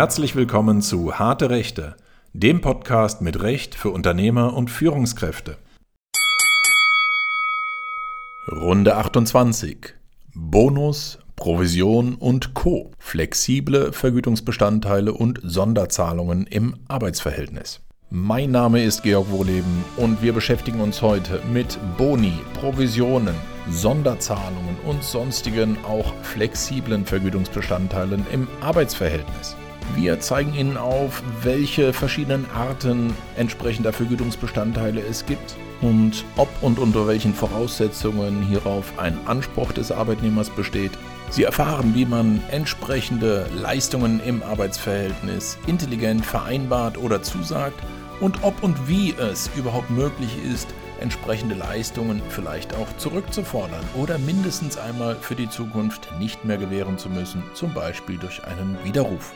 Herzlich willkommen zu Harte Rechte, dem Podcast mit Recht für Unternehmer und Führungskräfte. Runde 28. Bonus, Provision und Co. Flexible Vergütungsbestandteile und Sonderzahlungen im Arbeitsverhältnis. Mein Name ist Georg Wohleben und wir beschäftigen uns heute mit Boni, Provisionen, Sonderzahlungen und sonstigen auch flexiblen Vergütungsbestandteilen im Arbeitsverhältnis. Wir zeigen Ihnen auf, welche verschiedenen Arten entsprechender Vergütungsbestandteile es gibt und ob und unter welchen Voraussetzungen hierauf ein Anspruch des Arbeitnehmers besteht. Sie erfahren, wie man entsprechende Leistungen im Arbeitsverhältnis intelligent vereinbart oder zusagt und ob und wie es überhaupt möglich ist, entsprechende Leistungen vielleicht auch zurückzufordern oder mindestens einmal für die Zukunft nicht mehr gewähren zu müssen, zum Beispiel durch einen Widerruf.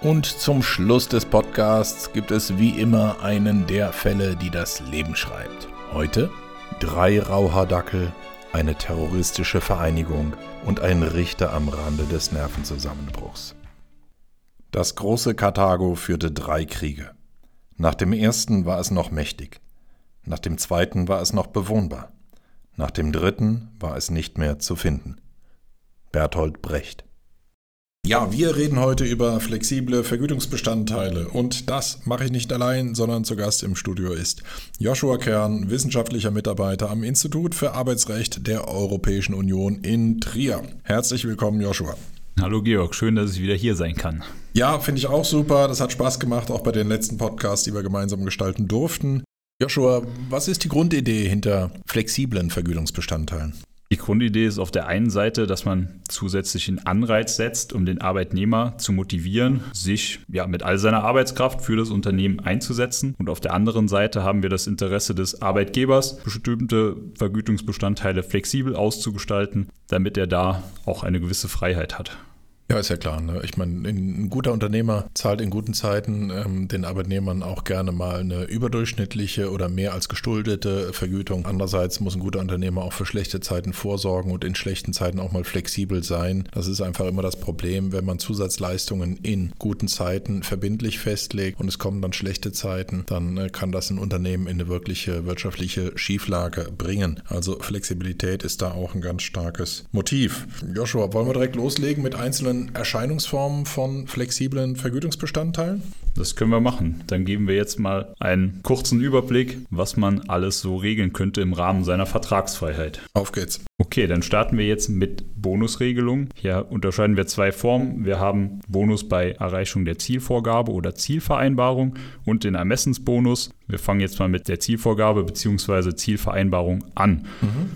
Und zum Schluss des Podcasts gibt es wie immer einen der Fälle, die das Leben schreibt. Heute drei Rauhaardackel, eine terroristische Vereinigung und ein Richter am Rande des Nervenzusammenbruchs. Das große Karthago führte drei Kriege. Nach dem ersten war es noch mächtig, nach dem zweiten war es noch bewohnbar, nach dem dritten war es nicht mehr zu finden. Bertolt Brecht ja, wir reden heute über flexible Vergütungsbestandteile und das mache ich nicht allein, sondern zu Gast im Studio ist Joshua Kern, wissenschaftlicher Mitarbeiter am Institut für Arbeitsrecht der Europäischen Union in Trier. Herzlich willkommen, Joshua. Hallo Georg, schön, dass ich wieder hier sein kann. Ja, finde ich auch super. Das hat Spaß gemacht, auch bei den letzten Podcasts, die wir gemeinsam gestalten durften. Joshua, was ist die Grundidee hinter flexiblen Vergütungsbestandteilen? Die Grundidee ist auf der einen Seite, dass man zusätzlichen Anreiz setzt, um den Arbeitnehmer zu motivieren, sich ja mit all seiner Arbeitskraft für das Unternehmen einzusetzen. Und auf der anderen Seite haben wir das Interesse des Arbeitgebers, bestimmte Vergütungsbestandteile flexibel auszugestalten, damit er da auch eine gewisse Freiheit hat. Ja, ist ja klar. Ne? Ich meine, ein guter Unternehmer zahlt in guten Zeiten ähm, den Arbeitnehmern auch gerne mal eine überdurchschnittliche oder mehr als gestuldete Vergütung. Andererseits muss ein guter Unternehmer auch für schlechte Zeiten vorsorgen und in schlechten Zeiten auch mal flexibel sein. Das ist einfach immer das Problem, wenn man Zusatzleistungen in guten Zeiten verbindlich festlegt und es kommen dann schlechte Zeiten, dann äh, kann das ein Unternehmen in eine wirkliche wirtschaftliche Schieflage bringen. Also Flexibilität ist da auch ein ganz starkes Motiv. Joshua, wollen wir direkt loslegen mit einzelnen Erscheinungsformen von flexiblen Vergütungsbestandteilen? Das können wir machen. Dann geben wir jetzt mal einen kurzen Überblick, was man alles so regeln könnte im Rahmen seiner Vertragsfreiheit. Auf geht's. Okay, dann starten wir jetzt mit Bonusregelung. Hier unterscheiden wir zwei Formen. Wir haben Bonus bei Erreichung der Zielvorgabe oder Zielvereinbarung und den Ermessensbonus. Wir fangen jetzt mal mit der Zielvorgabe bzw. Zielvereinbarung an. Mhm.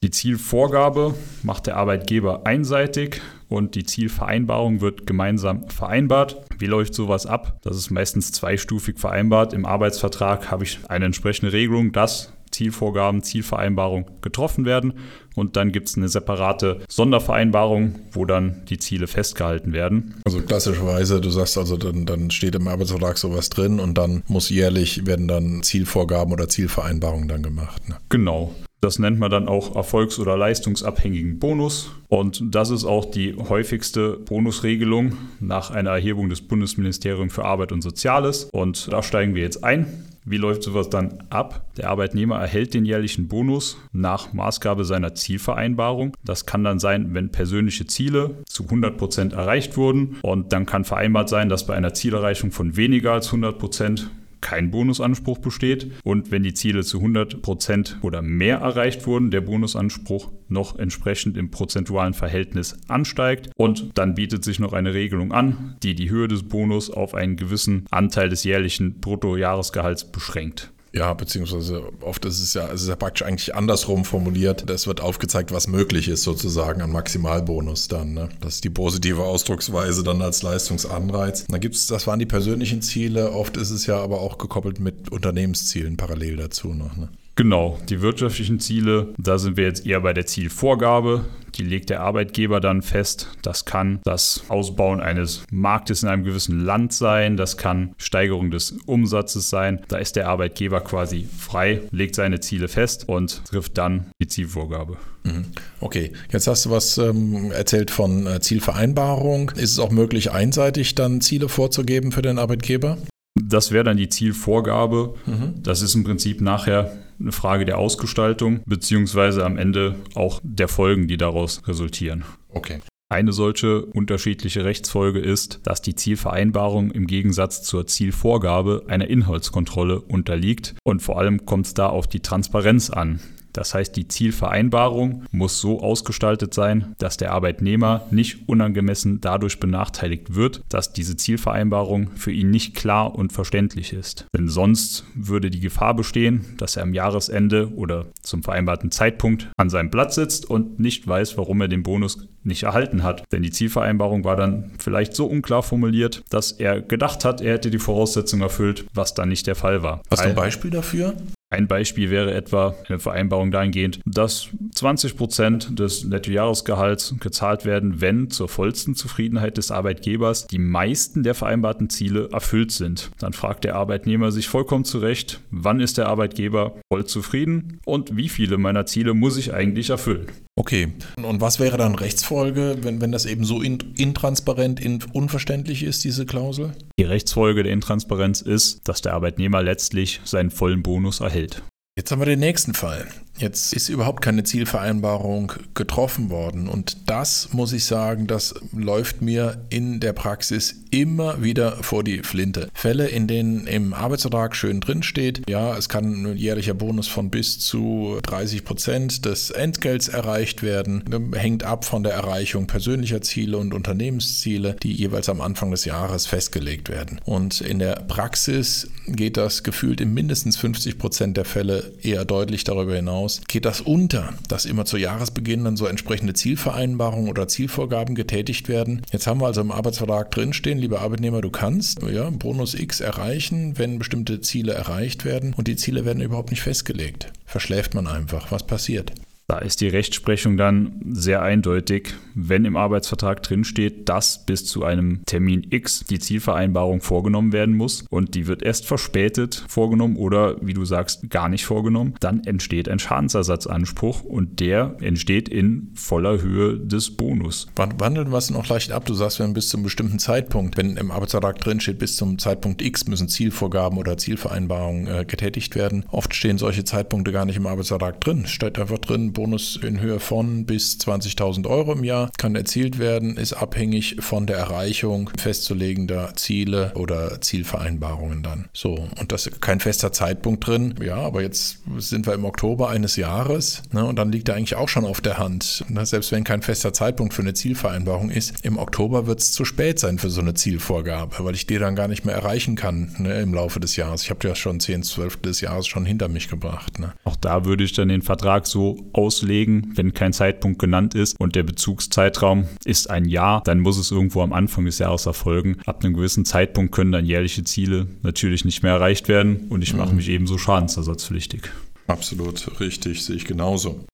Die Zielvorgabe macht der Arbeitgeber einseitig und die Zielvereinbarung wird gemeinsam vereinbart. Wie läuft sowas ab? Das ist meistens zweistufig vereinbart. Im Arbeitsvertrag habe ich eine entsprechende Regelung, dass Zielvorgaben, Zielvereinbarung getroffen werden. Und dann gibt es eine separate Sondervereinbarung, wo dann die Ziele festgehalten werden. Also klassischerweise, du sagst also, dann, dann steht im Arbeitsvertrag sowas drin und dann muss jährlich werden dann Zielvorgaben oder Zielvereinbarungen dann gemacht. Ne? Genau. Das nennt man dann auch erfolgs- oder leistungsabhängigen Bonus. Und das ist auch die häufigste Bonusregelung nach einer Erhebung des Bundesministeriums für Arbeit und Soziales. Und da steigen wir jetzt ein. Wie läuft sowas dann ab? Der Arbeitnehmer erhält den jährlichen Bonus nach Maßgabe seiner Zielvereinbarung. Das kann dann sein, wenn persönliche Ziele zu 100 Prozent erreicht wurden. Und dann kann vereinbart sein, dass bei einer Zielerreichung von weniger als 100 Prozent kein Bonusanspruch besteht und wenn die Ziele zu 100 Prozent oder mehr erreicht wurden, der Bonusanspruch noch entsprechend im prozentualen Verhältnis ansteigt und dann bietet sich noch eine Regelung an, die die Höhe des Bonus auf einen gewissen Anteil des jährlichen Bruttojahresgehalts beschränkt. Ja, beziehungsweise oft ist es ja, es ist ja praktisch eigentlich andersrum formuliert. Es wird aufgezeigt, was möglich ist sozusagen an Maximalbonus dann. Ne? Das ist die positive Ausdrucksweise dann als Leistungsanreiz. Dann gibt es, das waren die persönlichen Ziele. Oft ist es ja aber auch gekoppelt mit Unternehmenszielen parallel dazu noch. Ne? Genau, die wirtschaftlichen Ziele, da sind wir jetzt eher bei der Zielvorgabe. Die legt der Arbeitgeber dann fest. Das kann das Ausbauen eines Marktes in einem gewissen Land sein. Das kann Steigerung des Umsatzes sein. Da ist der Arbeitgeber quasi frei, legt seine Ziele fest und trifft dann die Zielvorgabe. Mhm. Okay, jetzt hast du was ähm, erzählt von äh, Zielvereinbarung. Ist es auch möglich, einseitig dann Ziele vorzugeben für den Arbeitgeber? Das wäre dann die Zielvorgabe. Mhm. Das ist im Prinzip nachher eine Frage der Ausgestaltung, beziehungsweise am Ende auch der Folgen, die daraus resultieren. Okay. Eine solche unterschiedliche Rechtsfolge ist, dass die Zielvereinbarung im Gegensatz zur Zielvorgabe einer Inhaltskontrolle unterliegt und vor allem kommt es da auf die Transparenz an. Das heißt, die Zielvereinbarung muss so ausgestaltet sein, dass der Arbeitnehmer nicht unangemessen dadurch benachteiligt wird, dass diese Zielvereinbarung für ihn nicht klar und verständlich ist. Denn sonst würde die Gefahr bestehen, dass er am Jahresende oder zum vereinbarten Zeitpunkt an seinem Platz sitzt und nicht weiß, warum er den Bonus nicht erhalten hat. Denn die Zielvereinbarung war dann vielleicht so unklar formuliert, dass er gedacht hat, er hätte die Voraussetzungen erfüllt, was dann nicht der Fall war. Hast du ein Beispiel dafür? Ein Beispiel wäre etwa eine Vereinbarung dahingehend, dass 20 Prozent des Nettojahresgehalts gezahlt werden, wenn zur vollsten Zufriedenheit des Arbeitgebers die meisten der vereinbarten Ziele erfüllt sind. Dann fragt der Arbeitnehmer sich vollkommen zurecht, wann ist der Arbeitgeber voll zufrieden und wie viele meiner Ziele muss ich eigentlich erfüllen. Okay, und was wäre dann Rechtsfolge, wenn, wenn das eben so intransparent, in, unverständlich ist, diese Klausel? Die Rechtsfolge der Intransparenz ist, dass der Arbeitnehmer letztlich seinen vollen Bonus erhält. Jetzt haben wir den nächsten Fall. Jetzt ist überhaupt keine Zielvereinbarung getroffen worden. Und das, muss ich sagen, das läuft mir in der Praxis immer wieder vor die Flinte. Fälle, in denen im Arbeitsvertrag schön drin steht, ja, es kann ein jährlicher Bonus von bis zu 30 Prozent des Entgelts erreicht werden, hängt ab von der Erreichung persönlicher Ziele und Unternehmensziele, die jeweils am Anfang des Jahres festgelegt werden. Und in der Praxis geht das gefühlt in mindestens 50 Prozent der Fälle eher deutlich darüber hinaus geht das unter, dass immer zu Jahresbeginn dann so entsprechende Zielvereinbarungen oder Zielvorgaben getätigt werden. Jetzt haben wir also im Arbeitsvertrag drinstehen, lieber Arbeitnehmer, du kannst ja, Bonus X erreichen, wenn bestimmte Ziele erreicht werden und die Ziele werden überhaupt nicht festgelegt. Verschläft man einfach. Was passiert? Da ist die Rechtsprechung dann sehr eindeutig, wenn im Arbeitsvertrag drinsteht, dass bis zu einem Termin X die Zielvereinbarung vorgenommen werden muss und die wird erst verspätet vorgenommen oder wie du sagst, gar nicht vorgenommen, dann entsteht ein Schadensersatzanspruch und der entsteht in voller Höhe des Bonus. Wandeln wir es noch leicht ab? Du sagst, wenn bis zum bestimmten Zeitpunkt, wenn im Arbeitsvertrag drinsteht, bis zum Zeitpunkt X müssen Zielvorgaben oder Zielvereinbarungen äh, getätigt werden. Oft stehen solche Zeitpunkte gar nicht im Arbeitsvertrag drin. Steht einfach drin, Bonus in Höhe von bis 20.000 Euro im Jahr kann erzielt werden, ist abhängig von der Erreichung festzulegender Ziele oder Zielvereinbarungen dann. So, und das ist kein fester Zeitpunkt drin. Ja, aber jetzt sind wir im Oktober eines Jahres ne, und dann liegt er eigentlich auch schon auf der Hand. Ne, selbst wenn kein fester Zeitpunkt für eine Zielvereinbarung ist, im Oktober wird es zu spät sein für so eine Zielvorgabe, weil ich die dann gar nicht mehr erreichen kann ne, im Laufe des Jahres. Ich habe ja schon 10, 12 des Jahres schon hinter mich gebracht. Ne. Auch da würde ich dann den Vertrag so aus auslegen, wenn kein Zeitpunkt genannt ist und der Bezugszeitraum ist ein Jahr, dann muss es irgendwo am Anfang des Jahres erfolgen. Ab einem gewissen Zeitpunkt können dann jährliche Ziele natürlich nicht mehr erreicht werden und ich mache mhm. mich ebenso schadensersatzpflichtig. Absolut richtig, sehe ich genauso.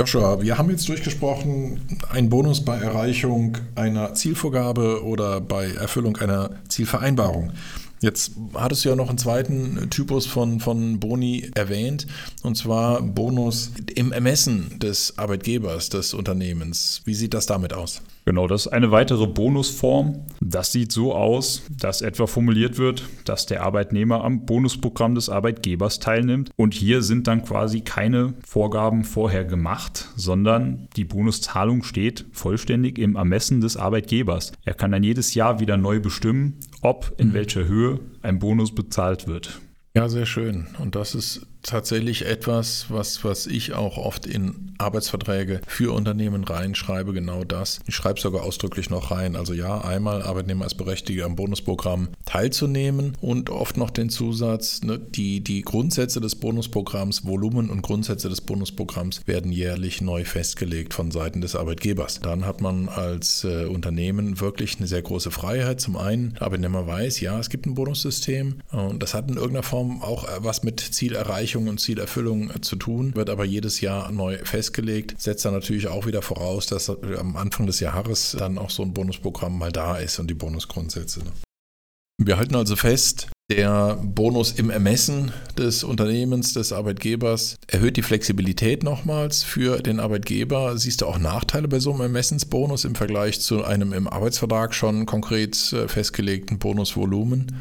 Joshua, wir haben jetzt durchgesprochen, ein Bonus bei Erreichung einer Zielvorgabe oder bei Erfüllung einer Zielvereinbarung. Jetzt hattest du ja noch einen zweiten Typus von, von Boni erwähnt, und zwar Bonus im Ermessen des Arbeitgebers, des Unternehmens. Wie sieht das damit aus? Genau, das ist eine weitere Bonusform. Das sieht so aus, dass etwa formuliert wird, dass der Arbeitnehmer am Bonusprogramm des Arbeitgebers teilnimmt. Und hier sind dann quasi keine Vorgaben vorher gemacht, sondern die Bonuszahlung steht vollständig im Ermessen des Arbeitgebers. Er kann dann jedes Jahr wieder neu bestimmen, ob in mhm. welcher Höhe ein Bonus bezahlt wird. Ja, sehr schön. Und das ist tatsächlich etwas, was, was ich auch oft in Arbeitsverträge für Unternehmen reinschreibe, genau das. Ich schreibe sogar ausdrücklich noch rein. Also ja, einmal Arbeitnehmer ist berechtigt, am Bonusprogramm teilzunehmen und oft noch den Zusatz, ne, die, die Grundsätze des Bonusprogramms, Volumen und Grundsätze des Bonusprogramms werden jährlich neu festgelegt von Seiten des Arbeitgebers. Dann hat man als äh, Unternehmen wirklich eine sehr große Freiheit. Zum einen, der Arbeitnehmer weiß, ja, es gibt ein Bonussystem und das hat in irgendeiner Form auch äh, was mit Zielerreichung und Zielerfüllung äh, zu tun, wird aber jedes Jahr neu festgelegt. Setzt dann natürlich auch wieder voraus, dass am Anfang des Jahres dann auch so ein Bonusprogramm mal da ist und die Bonusgrundsätze. Ne? Wir halten also fest, der Bonus im Ermessen des Unternehmens, des Arbeitgebers erhöht die Flexibilität nochmals für den Arbeitgeber. Siehst du auch Nachteile bei so einem Ermessensbonus im Vergleich zu einem im Arbeitsvertrag schon konkret äh, festgelegten Bonusvolumen?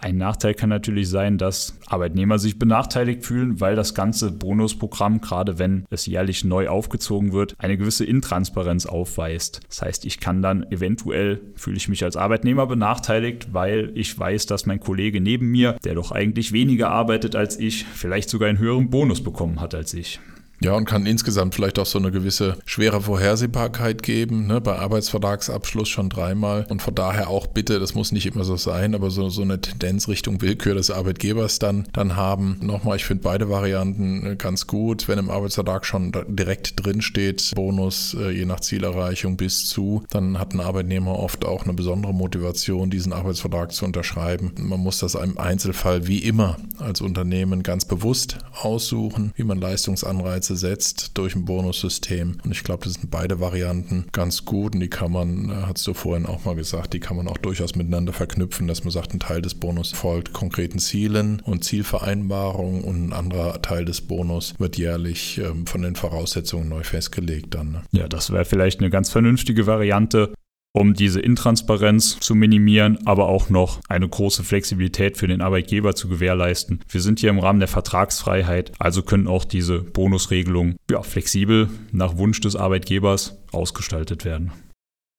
Ein Nachteil kann natürlich sein, dass Arbeitnehmer sich benachteiligt fühlen, weil das ganze Bonusprogramm, gerade wenn es jährlich neu aufgezogen wird, eine gewisse Intransparenz aufweist. Das heißt, ich kann dann eventuell, fühle ich mich als Arbeitnehmer benachteiligt, weil ich weiß, dass mein Kollege neben mir, der doch eigentlich weniger arbeitet als ich, vielleicht sogar einen höheren Bonus bekommen hat als ich. Ja, und kann insgesamt vielleicht auch so eine gewisse schwere Vorhersehbarkeit geben, ne, bei Arbeitsvertragsabschluss schon dreimal. Und von daher auch bitte, das muss nicht immer so sein, aber so, so eine Tendenz Richtung Willkür des Arbeitgebers dann, dann haben. Nochmal, ich finde beide Varianten äh, ganz gut. Wenn im Arbeitsvertrag schon direkt drin steht, Bonus äh, je nach Zielerreichung bis zu, dann hat ein Arbeitnehmer oft auch eine besondere Motivation, diesen Arbeitsvertrag zu unterschreiben. Man muss das im Einzelfall wie immer als Unternehmen ganz bewusst aussuchen, wie man Leistungsanreize Anreize setzt durch ein Bonussystem. Und ich glaube, das sind beide Varianten ganz gut und die kann man, äh, hast du vorhin auch mal gesagt, die kann man auch durchaus miteinander verknüpfen, dass man sagt, ein Teil des Bonus folgt konkreten Zielen und Zielvereinbarungen und ein anderer Teil des Bonus wird jährlich ähm, von den Voraussetzungen neu festgelegt dann. Ne? Ja, das wäre vielleicht eine ganz vernünftige Variante um diese Intransparenz zu minimieren, aber auch noch eine große Flexibilität für den Arbeitgeber zu gewährleisten. Wir sind hier im Rahmen der Vertragsfreiheit, also können auch diese Bonusregelungen ja, flexibel nach Wunsch des Arbeitgebers ausgestaltet werden.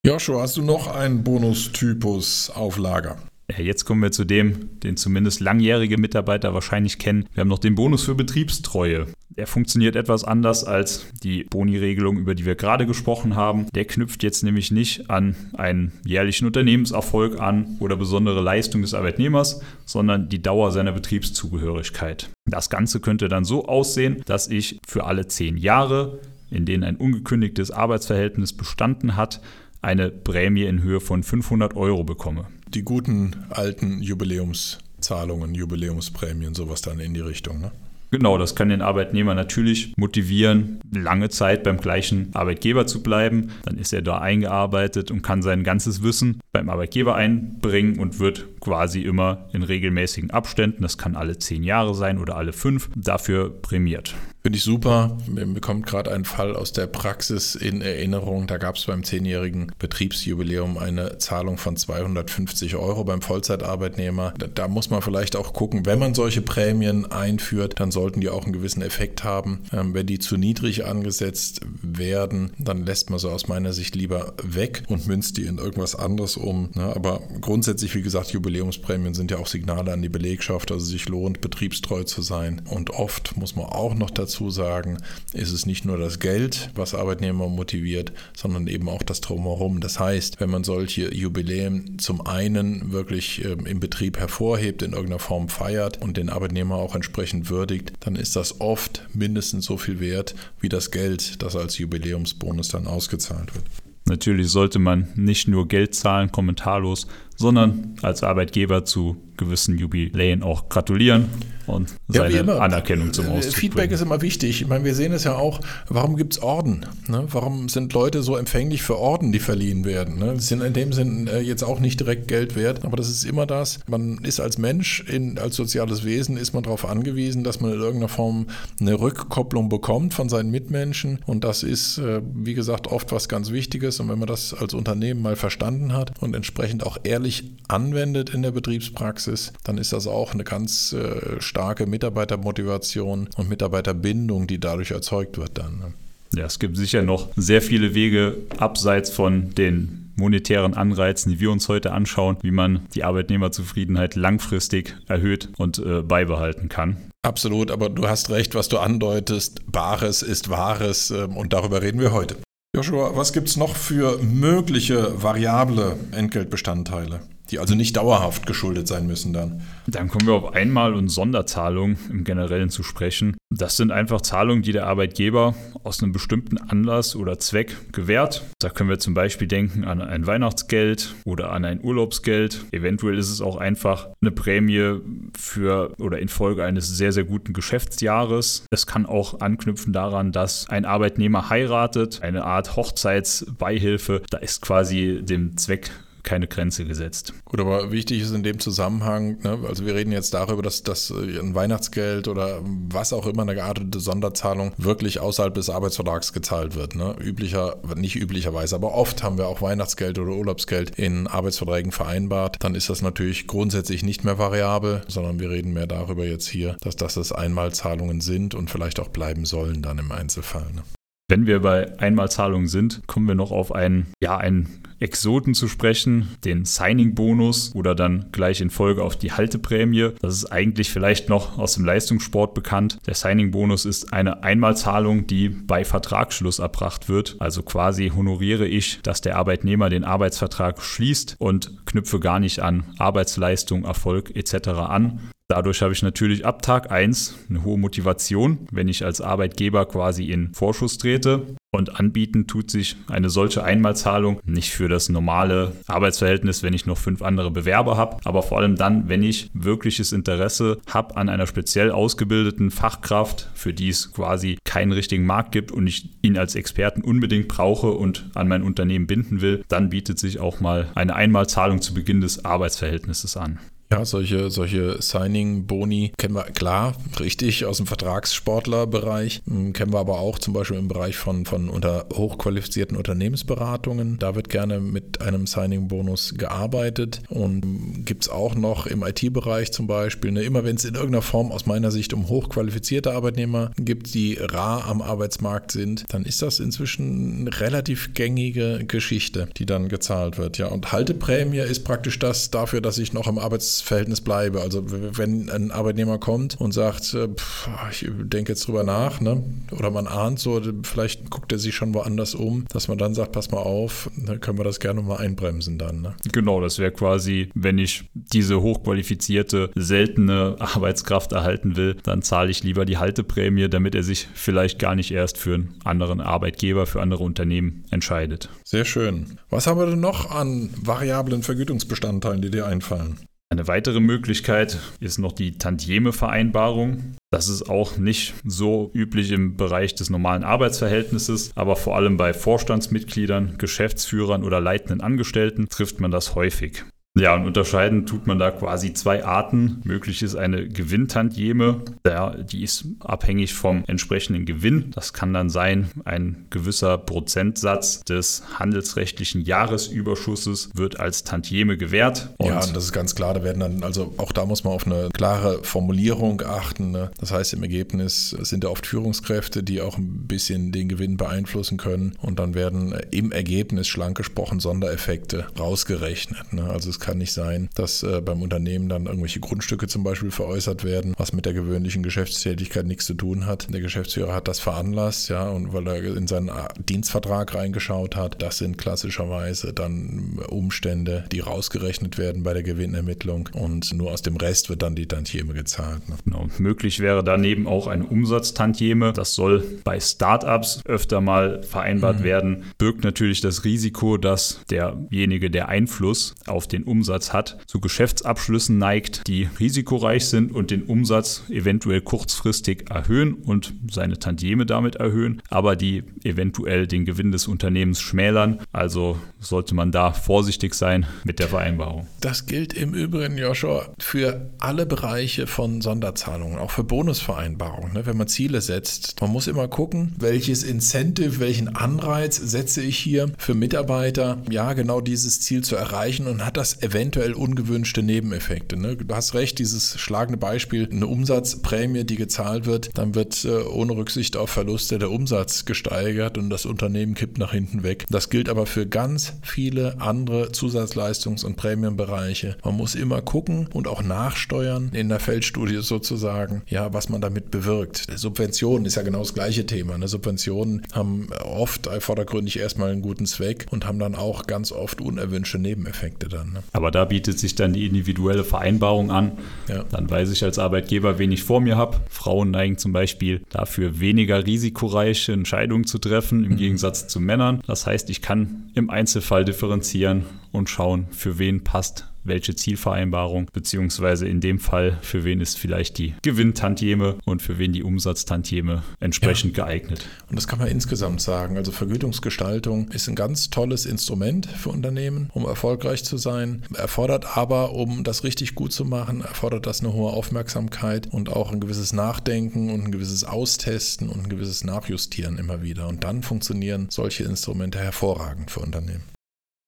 Joshua, hast du noch einen Bonustypus auf Lager? Jetzt kommen wir zu dem, den zumindest langjährige Mitarbeiter wahrscheinlich kennen. Wir haben noch den Bonus für Betriebstreue. Der funktioniert etwas anders als die Boni-Regelung, über die wir gerade gesprochen haben. Der knüpft jetzt nämlich nicht an einen jährlichen Unternehmenserfolg an oder besondere Leistung des Arbeitnehmers, sondern die Dauer seiner Betriebszugehörigkeit. Das Ganze könnte dann so aussehen, dass ich für alle zehn Jahre, in denen ein ungekündigtes Arbeitsverhältnis bestanden hat, eine Prämie in Höhe von 500 Euro bekomme. Die guten alten Jubiläumszahlungen, Jubiläumsprämien, sowas dann in die Richtung. Ne? Genau, das kann den Arbeitnehmer natürlich motivieren, lange Zeit beim gleichen Arbeitgeber zu bleiben. Dann ist er da eingearbeitet und kann sein ganzes Wissen beim Arbeitgeber einbringen und wird quasi immer in regelmäßigen Abständen, das kann alle zehn Jahre sein oder alle fünf, dafür prämiert. Finde ich super. Mir bekommt gerade ein Fall aus der Praxis in Erinnerung. Da gab es beim zehnjährigen Betriebsjubiläum eine Zahlung von 250 Euro beim Vollzeitarbeitnehmer. Da, muss man vielleicht auch gucken, wenn man solche Prämien einführt, dann sollten die auch einen gewissen Effekt haben. Ähm, wenn die zu niedrig angesetzt werden, dann lässt man sie aus meiner Sicht lieber weg und münzt die in irgendwas anderes um. Ne? Aber grundsätzlich, wie gesagt, Jubiläumsprämien sind ja auch Signale an die Belegschaft, also sich lohnt, betriebstreu zu sein. Und oft muss man auch noch dazu dazu sagen, ist es nicht nur das Geld, was Arbeitnehmer motiviert, sondern eben auch das Drumherum. Das heißt, wenn man solche Jubiläen zum einen wirklich ähm, im Betrieb hervorhebt, in irgendeiner Form feiert und den Arbeitnehmer auch entsprechend würdigt, dann ist das oft mindestens so viel wert wie das Geld, das als Jubiläumsbonus dann ausgezahlt wird. Natürlich sollte man nicht nur Geld zahlen, kommentarlos, sondern als Arbeitgeber zu gewissen Jubiläen auch gratulieren und seine ja, Anerkennung zum Ausdruck Feedback bringen. ist immer wichtig. Ich meine, wir sehen es ja auch, warum gibt es Orden? Ne? Warum sind Leute so empfänglich für Orden, die verliehen werden? Ne? Sind in dem Sinn äh, jetzt auch nicht direkt Geld wert, aber das ist immer das. Man ist als Mensch, in, als soziales Wesen, ist man darauf angewiesen, dass man in irgendeiner Form eine Rückkopplung bekommt von seinen Mitmenschen und das ist, äh, wie gesagt, oft was ganz Wichtiges und wenn man das als Unternehmen mal verstanden hat und entsprechend auch ehrlich ehrlich anwendet in der Betriebspraxis, dann ist das auch eine ganz äh, starke Mitarbeitermotivation und Mitarbeiterbindung, die dadurch erzeugt wird dann. Ne? Ja, es gibt sicher noch sehr viele Wege abseits von den monetären Anreizen, die wir uns heute anschauen, wie man die Arbeitnehmerzufriedenheit langfristig erhöht und äh, beibehalten kann. Absolut, aber du hast recht, was du andeutest. Bares ist Wahres äh, und darüber reden wir heute. Joshua, was gibt es noch für mögliche variable Entgeltbestandteile, die also nicht dauerhaft geschuldet sein müssen dann? Dann kommen wir auf Einmal- und Sonderzahlungen im Generellen zu sprechen. Das sind einfach Zahlungen, die der Arbeitgeber aus einem bestimmten Anlass oder Zweck gewährt. Da können wir zum Beispiel denken an ein Weihnachtsgeld oder an ein Urlaubsgeld. Eventuell ist es auch einfach eine Prämie für oder infolge eines sehr, sehr guten Geschäftsjahres. Es kann auch anknüpfen daran, dass ein Arbeitnehmer heiratet, eine Art Hochzeitsbeihilfe. Da ist quasi dem Zweck keine Grenze gesetzt. Gut, aber wichtig ist in dem Zusammenhang, ne, also wir reden jetzt darüber, dass, dass ein Weihnachtsgeld oder was auch immer eine geartete Sonderzahlung wirklich außerhalb des Arbeitsvertrags gezahlt wird. Ne? Üblicher, nicht üblicherweise, aber oft haben wir auch Weihnachtsgeld oder Urlaubsgeld in Arbeitsverträgen vereinbart. Dann ist das natürlich grundsätzlich nicht mehr variabel, sondern wir reden mehr darüber jetzt hier, dass das Einmalzahlungen sind und vielleicht auch bleiben sollen dann im Einzelfall. Ne? Wenn wir bei Einmalzahlungen sind, kommen wir noch auf einen, ja, einen Exoten zu sprechen, den Signing-Bonus oder dann gleich in Folge auf die Halteprämie. Das ist eigentlich vielleicht noch aus dem Leistungssport bekannt. Der Signing-Bonus ist eine Einmalzahlung, die bei Vertragsschluss erbracht wird. Also quasi honoriere ich, dass der Arbeitnehmer den Arbeitsvertrag schließt und knüpfe gar nicht an Arbeitsleistung, Erfolg etc. an. Dadurch habe ich natürlich ab Tag 1 eine hohe Motivation, wenn ich als Arbeitgeber quasi in Vorschuss trete. Und anbieten tut sich eine solche Einmalzahlung nicht für das normale Arbeitsverhältnis, wenn ich noch fünf andere Bewerber habe, aber vor allem dann, wenn ich wirkliches Interesse habe an einer speziell ausgebildeten Fachkraft, für die es quasi keinen richtigen Markt gibt und ich ihn als Experten unbedingt brauche und an mein Unternehmen binden will, dann bietet sich auch mal eine Einmalzahlung zu Beginn des Arbeitsverhältnisses an. Ja, solche, solche Signing-Boni kennen wir klar, richtig, aus dem Vertragssportlerbereich. Hm, kennen wir aber auch zum Beispiel im Bereich von, von unter hochqualifizierten Unternehmensberatungen. Da wird gerne mit einem Signing-Bonus gearbeitet. Und gibt es auch noch im IT-Bereich zum Beispiel, ne, immer wenn es in irgendeiner Form aus meiner Sicht um hochqualifizierte Arbeitnehmer gibt, die rar am Arbeitsmarkt sind, dann ist das inzwischen eine relativ gängige Geschichte, die dann gezahlt wird. Ja, und Halteprämie ist praktisch das dafür, dass ich noch am Arbeitsmarkt Verhältnis bleibe. Also wenn ein Arbeitnehmer kommt und sagt, äh, pff, ich denke jetzt drüber nach, ne? oder man ahnt so, vielleicht guckt er sich schon woanders um, dass man dann sagt, pass mal auf, dann können wir das gerne mal einbremsen dann. Ne? Genau, das wäre quasi, wenn ich diese hochqualifizierte, seltene Arbeitskraft erhalten will, dann zahle ich lieber die Halteprämie, damit er sich vielleicht gar nicht erst für einen anderen Arbeitgeber, für andere Unternehmen entscheidet. Sehr schön. Was haben wir denn noch an variablen Vergütungsbestandteilen, die dir einfallen? Eine weitere Möglichkeit ist noch die Tantieme-Vereinbarung. Das ist auch nicht so üblich im Bereich des normalen Arbeitsverhältnisses, aber vor allem bei Vorstandsmitgliedern, Geschäftsführern oder leitenden Angestellten trifft man das häufig. Ja, und unterscheiden tut man da quasi zwei Arten. Möglich ist eine Gewinntantieme, ja, die ist abhängig vom entsprechenden Gewinn. Das kann dann sein, ein gewisser Prozentsatz des handelsrechtlichen Jahresüberschusses wird als Tantieme gewährt. Und ja, das ist ganz klar. Da werden dann, also auch da muss man auf eine klare Formulierung achten. Ne? Das heißt, im Ergebnis sind da oft Führungskräfte, die auch ein bisschen den Gewinn beeinflussen können. Und dann werden im Ergebnis schlank gesprochen Sondereffekte rausgerechnet. Ne? Also es kann nicht sein, dass äh, beim Unternehmen dann irgendwelche Grundstücke zum Beispiel veräußert werden, was mit der gewöhnlichen Geschäftstätigkeit nichts zu tun hat. Der Geschäftsführer hat das veranlasst, ja, und weil er in seinen äh, Dienstvertrag reingeschaut hat, das sind klassischerweise dann Umstände, die rausgerechnet werden bei der Gewinnermittlung und nur aus dem Rest wird dann die Tantieme gezahlt. Ne? Genau. Möglich wäre daneben auch eine Umsatztantieme. Das soll bei Startups öfter mal vereinbart mhm. werden. Birgt natürlich das Risiko, dass derjenige, der Einfluss auf den Umsatz Umsatz hat, zu Geschäftsabschlüssen neigt, die risikoreich sind und den Umsatz eventuell kurzfristig erhöhen und seine Tantieme damit erhöhen, aber die eventuell den Gewinn des Unternehmens schmälern. Also sollte man da vorsichtig sein mit der Vereinbarung. Das gilt im Übrigen, Joshua, für alle Bereiche von Sonderzahlungen, auch für Bonusvereinbarungen. Ne? Wenn man Ziele setzt, man muss immer gucken, welches Incentive, welchen Anreiz setze ich hier für Mitarbeiter, ja, genau dieses Ziel zu erreichen und hat das eventuell ungewünschte Nebeneffekte. Ne? Du hast recht, dieses schlagende Beispiel, eine Umsatzprämie, die gezahlt wird, dann wird äh, ohne Rücksicht auf Verluste der Umsatz gesteigert und das Unternehmen kippt nach hinten weg. Das gilt aber für ganz viele andere Zusatzleistungs- und Prämienbereiche. Man muss immer gucken und auch nachsteuern in der Feldstudie sozusagen, ja, was man damit bewirkt. Subventionen ist ja genau das gleiche Thema. Ne? Subventionen haben oft vordergründig erstmal einen guten Zweck und haben dann auch ganz oft unerwünschte Nebeneffekte dann. Ne? Aber da bietet sich dann die individuelle Vereinbarung an. Ja. Dann weiß ich als Arbeitgeber, wen ich vor mir habe. Frauen neigen zum Beispiel dafür, weniger risikoreiche Entscheidungen zu treffen, im mhm. Gegensatz zu Männern. Das heißt, ich kann im Einzelfall differenzieren und schauen, für wen passt welche Zielvereinbarung, beziehungsweise in dem Fall, für wen ist vielleicht die Gewinntantieme und für wen die Umsatztantieme entsprechend ja. geeignet. Und das kann man insgesamt sagen. Also Vergütungsgestaltung ist ein ganz tolles Instrument für Unternehmen, um erfolgreich zu sein, erfordert aber, um das richtig gut zu machen, erfordert das eine hohe Aufmerksamkeit und auch ein gewisses Nachdenken und ein gewisses Austesten und ein gewisses Nachjustieren immer wieder. Und dann funktionieren solche Instrumente hervorragend für Unternehmen.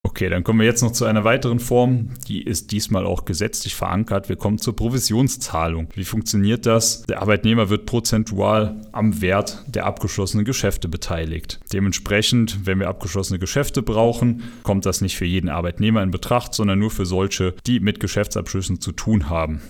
Okay, dann kommen wir jetzt noch zu einer weiteren Form. Die ist diesmal auch gesetzlich verankert. Wir kommen zur Provisionszahlung. Wie funktioniert das? Der Arbeitnehmer wird prozentual am Wert der abgeschlossenen Geschäfte beteiligt. Dementsprechend, wenn wir abgeschlossene Geschäfte brauchen, kommt das nicht für jeden Arbeitnehmer in Betracht, sondern nur für solche, die mit Geschäftsabschlüssen zu tun haben.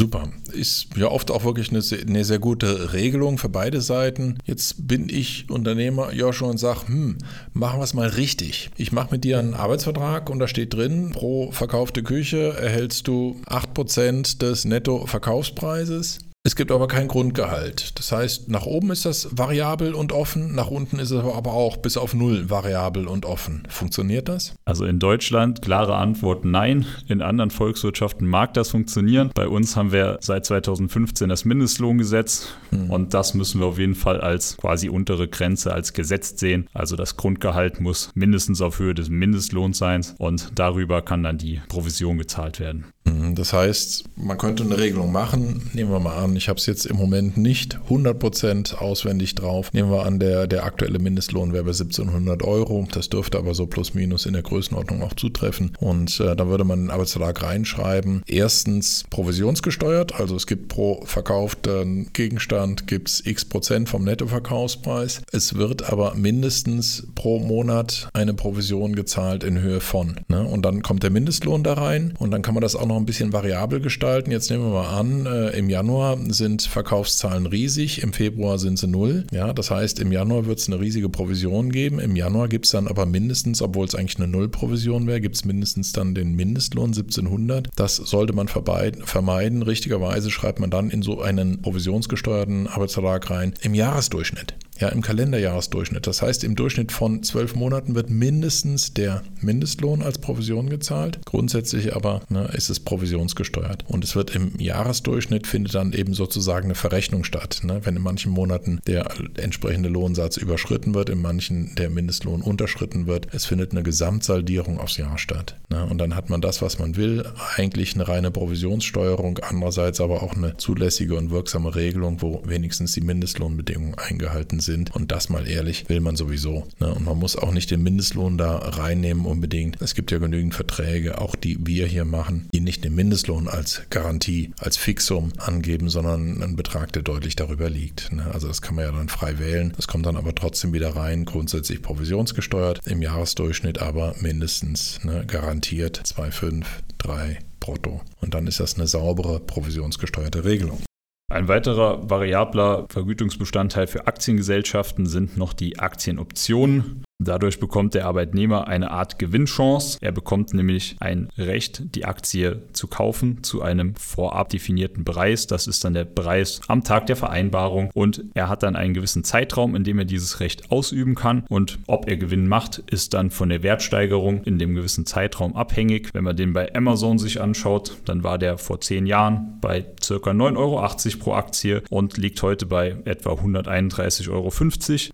Super. Ist ja oft auch wirklich eine sehr, eine sehr, gute Regelung für beide Seiten. Jetzt bin ich Unternehmer, Joshua, und sage, hm, machen wir es mal richtig. Ich mache mit dir einen Arbeitsvertrag und da steht drin, pro verkaufte Küche erhältst du 8% des Nettoverkaufspreises. Es gibt aber kein Grundgehalt. Das heißt, nach oben ist das variabel und offen, nach unten ist es aber auch bis auf null variabel und offen. Funktioniert das? Also in Deutschland klare Antwort nein. In anderen Volkswirtschaften mag das funktionieren. Bei uns haben wir seit 2015 das Mindestlohngesetz hm. und das müssen wir auf jeden Fall als quasi untere Grenze, als gesetzt sehen. Also das Grundgehalt muss mindestens auf Höhe des Mindestlohns sein und darüber kann dann die Provision gezahlt werden. Hm, das heißt, man könnte eine Regelung machen. Nehmen wir mal an, ich habe es jetzt im Moment nicht 100% auswendig drauf. Nehmen wir an, der, der aktuelle Mindestlohn wäre bei 1700 Euro. Das dürfte aber so plus minus in der Größenordnung auch zutreffen. Und äh, da würde man einen Arbeitsvertrag reinschreiben. Erstens provisionsgesteuert, also es gibt pro verkauften Gegenstand gibt's x Prozent vom Nettoverkaufspreis. Es wird aber mindestens pro Monat eine Provision gezahlt in Höhe von. Ne? Und dann kommt der Mindestlohn da rein und dann kann man das auch noch ein bisschen variabel gestalten. Jetzt nehmen wir mal an, äh, im Januar sind Verkaufszahlen riesig, im Februar sind sie null. Ja, das heißt, im Januar wird es eine riesige Provision geben. Im Januar gibt es dann aber mindestens, obwohl es eigentlich eine Nullprovision wäre, gibt es mindestens dann den Mindestlohn 1700. Das sollte man vermeiden. Richtigerweise schreibt man dann in so einen provisionsgesteuerten Arbeitsvertrag rein im Jahresdurchschnitt ja, im Kalenderjahresdurchschnitt. Das heißt, im Durchschnitt von zwölf Monaten wird mindestens der Mindestlohn als Provision gezahlt. Grundsätzlich aber ne, ist es provisionsgesteuert. Und es wird im Jahresdurchschnitt findet dann eben sozusagen eine Verrechnung statt. Ne? Wenn in manchen Monaten der entsprechende Lohnsatz überschritten wird, in manchen der Mindestlohn unterschritten wird. Es findet eine Gesamtsaldierung aufs Jahr statt. Ne? Und dann hat man das, was man will. Eigentlich eine reine Provisionssteuerung, andererseits aber auch eine zulässige und wirksame Regelung, wo wenigstens die Mindestlohnbedingungen eingehalten sind sind. Und das mal ehrlich, will man sowieso. Ne? Und man muss auch nicht den Mindestlohn da reinnehmen unbedingt. Es gibt ja genügend Verträge, auch die wir hier machen, die nicht den Mindestlohn als Garantie, als Fixum angeben, sondern einen Betrag, der deutlich darüber liegt. Ne? Also das kann man ja dann frei wählen. Das kommt dann aber trotzdem wieder rein, grundsätzlich provisionsgesteuert, im Jahresdurchschnitt aber mindestens ne, garantiert 2,5, 3 brutto. Und dann ist das eine saubere provisionsgesteuerte Regelung. Ein weiterer variabler Vergütungsbestandteil für Aktiengesellschaften sind noch die Aktienoptionen. Dadurch bekommt der Arbeitnehmer eine Art Gewinnchance. Er bekommt nämlich ein Recht, die Aktie zu kaufen zu einem vorab definierten Preis. Das ist dann der Preis am Tag der Vereinbarung und er hat dann einen gewissen Zeitraum, in dem er dieses Recht ausüben kann. Und ob er Gewinn macht, ist dann von der Wertsteigerung in dem gewissen Zeitraum abhängig. Wenn man den bei Amazon sich anschaut, dann war der vor zehn Jahren bei ca. 9,80 Euro pro Aktie und liegt heute bei etwa 131,50 Euro.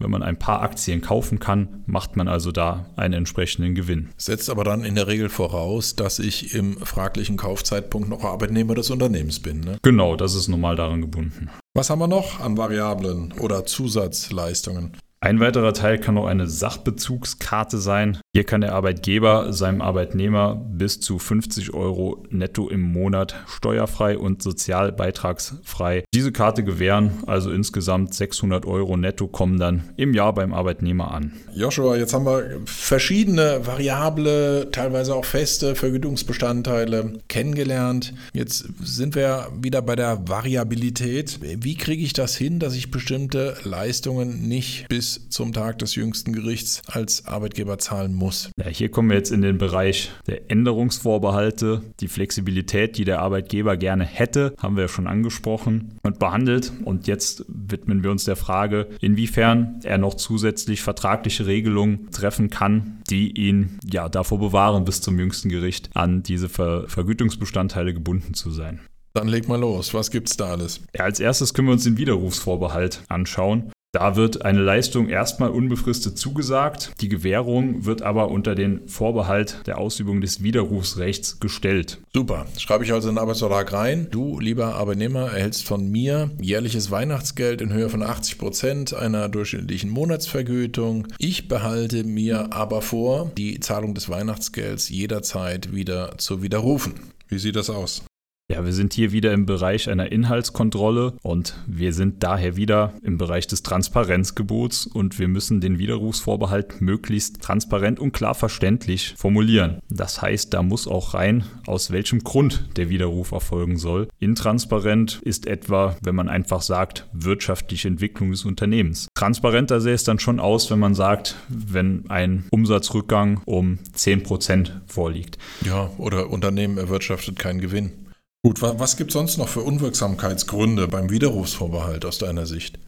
Wenn man ein paar Aktien kaufen kann, macht man also da einen entsprechenden Gewinn. Setzt aber dann in der Regel voraus, dass ich im fraglichen Kaufzeitpunkt noch Arbeitnehmer des Unternehmens bin. Ne? Genau, das ist normal daran gebunden. Was haben wir noch an Variablen oder Zusatzleistungen? Ein weiterer Teil kann auch eine Sachbezugskarte sein. Hier kann der Arbeitgeber seinem Arbeitnehmer bis zu 50 Euro netto im Monat steuerfrei und sozialbeitragsfrei diese Karte gewähren. Also insgesamt 600 Euro netto kommen dann im Jahr beim Arbeitnehmer an. Joshua, jetzt haben wir verschiedene variable, teilweise auch feste Vergütungsbestandteile kennengelernt. Jetzt sind wir wieder bei der Variabilität. Wie kriege ich das hin, dass ich bestimmte Leistungen nicht bis bis zum Tag des jüngsten Gerichts als Arbeitgeber zahlen muss. Ja, hier kommen wir jetzt in den Bereich der Änderungsvorbehalte. Die Flexibilität, die der Arbeitgeber gerne hätte, haben wir ja schon angesprochen und behandelt. Und jetzt widmen wir uns der Frage, inwiefern er noch zusätzlich vertragliche Regelungen treffen kann, die ihn ja davor bewahren, bis zum jüngsten Gericht an diese Ver Vergütungsbestandteile gebunden zu sein. Dann leg mal los. Was gibt's da alles? Ja, als erstes können wir uns den Widerrufsvorbehalt anschauen. Da wird eine Leistung erstmal unbefristet zugesagt, die Gewährung wird aber unter den Vorbehalt der Ausübung des Widerrufsrechts gestellt. Super, schreibe ich also in den Arbeitsvertrag rein. Du, lieber Arbeitnehmer, erhältst von mir jährliches Weihnachtsgeld in Höhe von 80 Prozent einer durchschnittlichen Monatsvergütung. Ich behalte mir aber vor, die Zahlung des Weihnachtsgelds jederzeit wieder zu widerrufen. Wie sieht das aus? Ja, wir sind hier wieder im Bereich einer Inhaltskontrolle und wir sind daher wieder im Bereich des Transparenzgebots und wir müssen den Widerrufsvorbehalt möglichst transparent und klar verständlich formulieren. Das heißt, da muss auch rein, aus welchem Grund der Widerruf erfolgen soll. Intransparent ist etwa, wenn man einfach sagt, wirtschaftliche Entwicklung des Unternehmens. Transparenter sähe es dann schon aus, wenn man sagt, wenn ein Umsatzrückgang um 10% vorliegt. Ja, oder Unternehmen erwirtschaftet keinen Gewinn. Gut, was gibt es sonst noch für Unwirksamkeitsgründe beim Widerrufsvorbehalt aus deiner Sicht?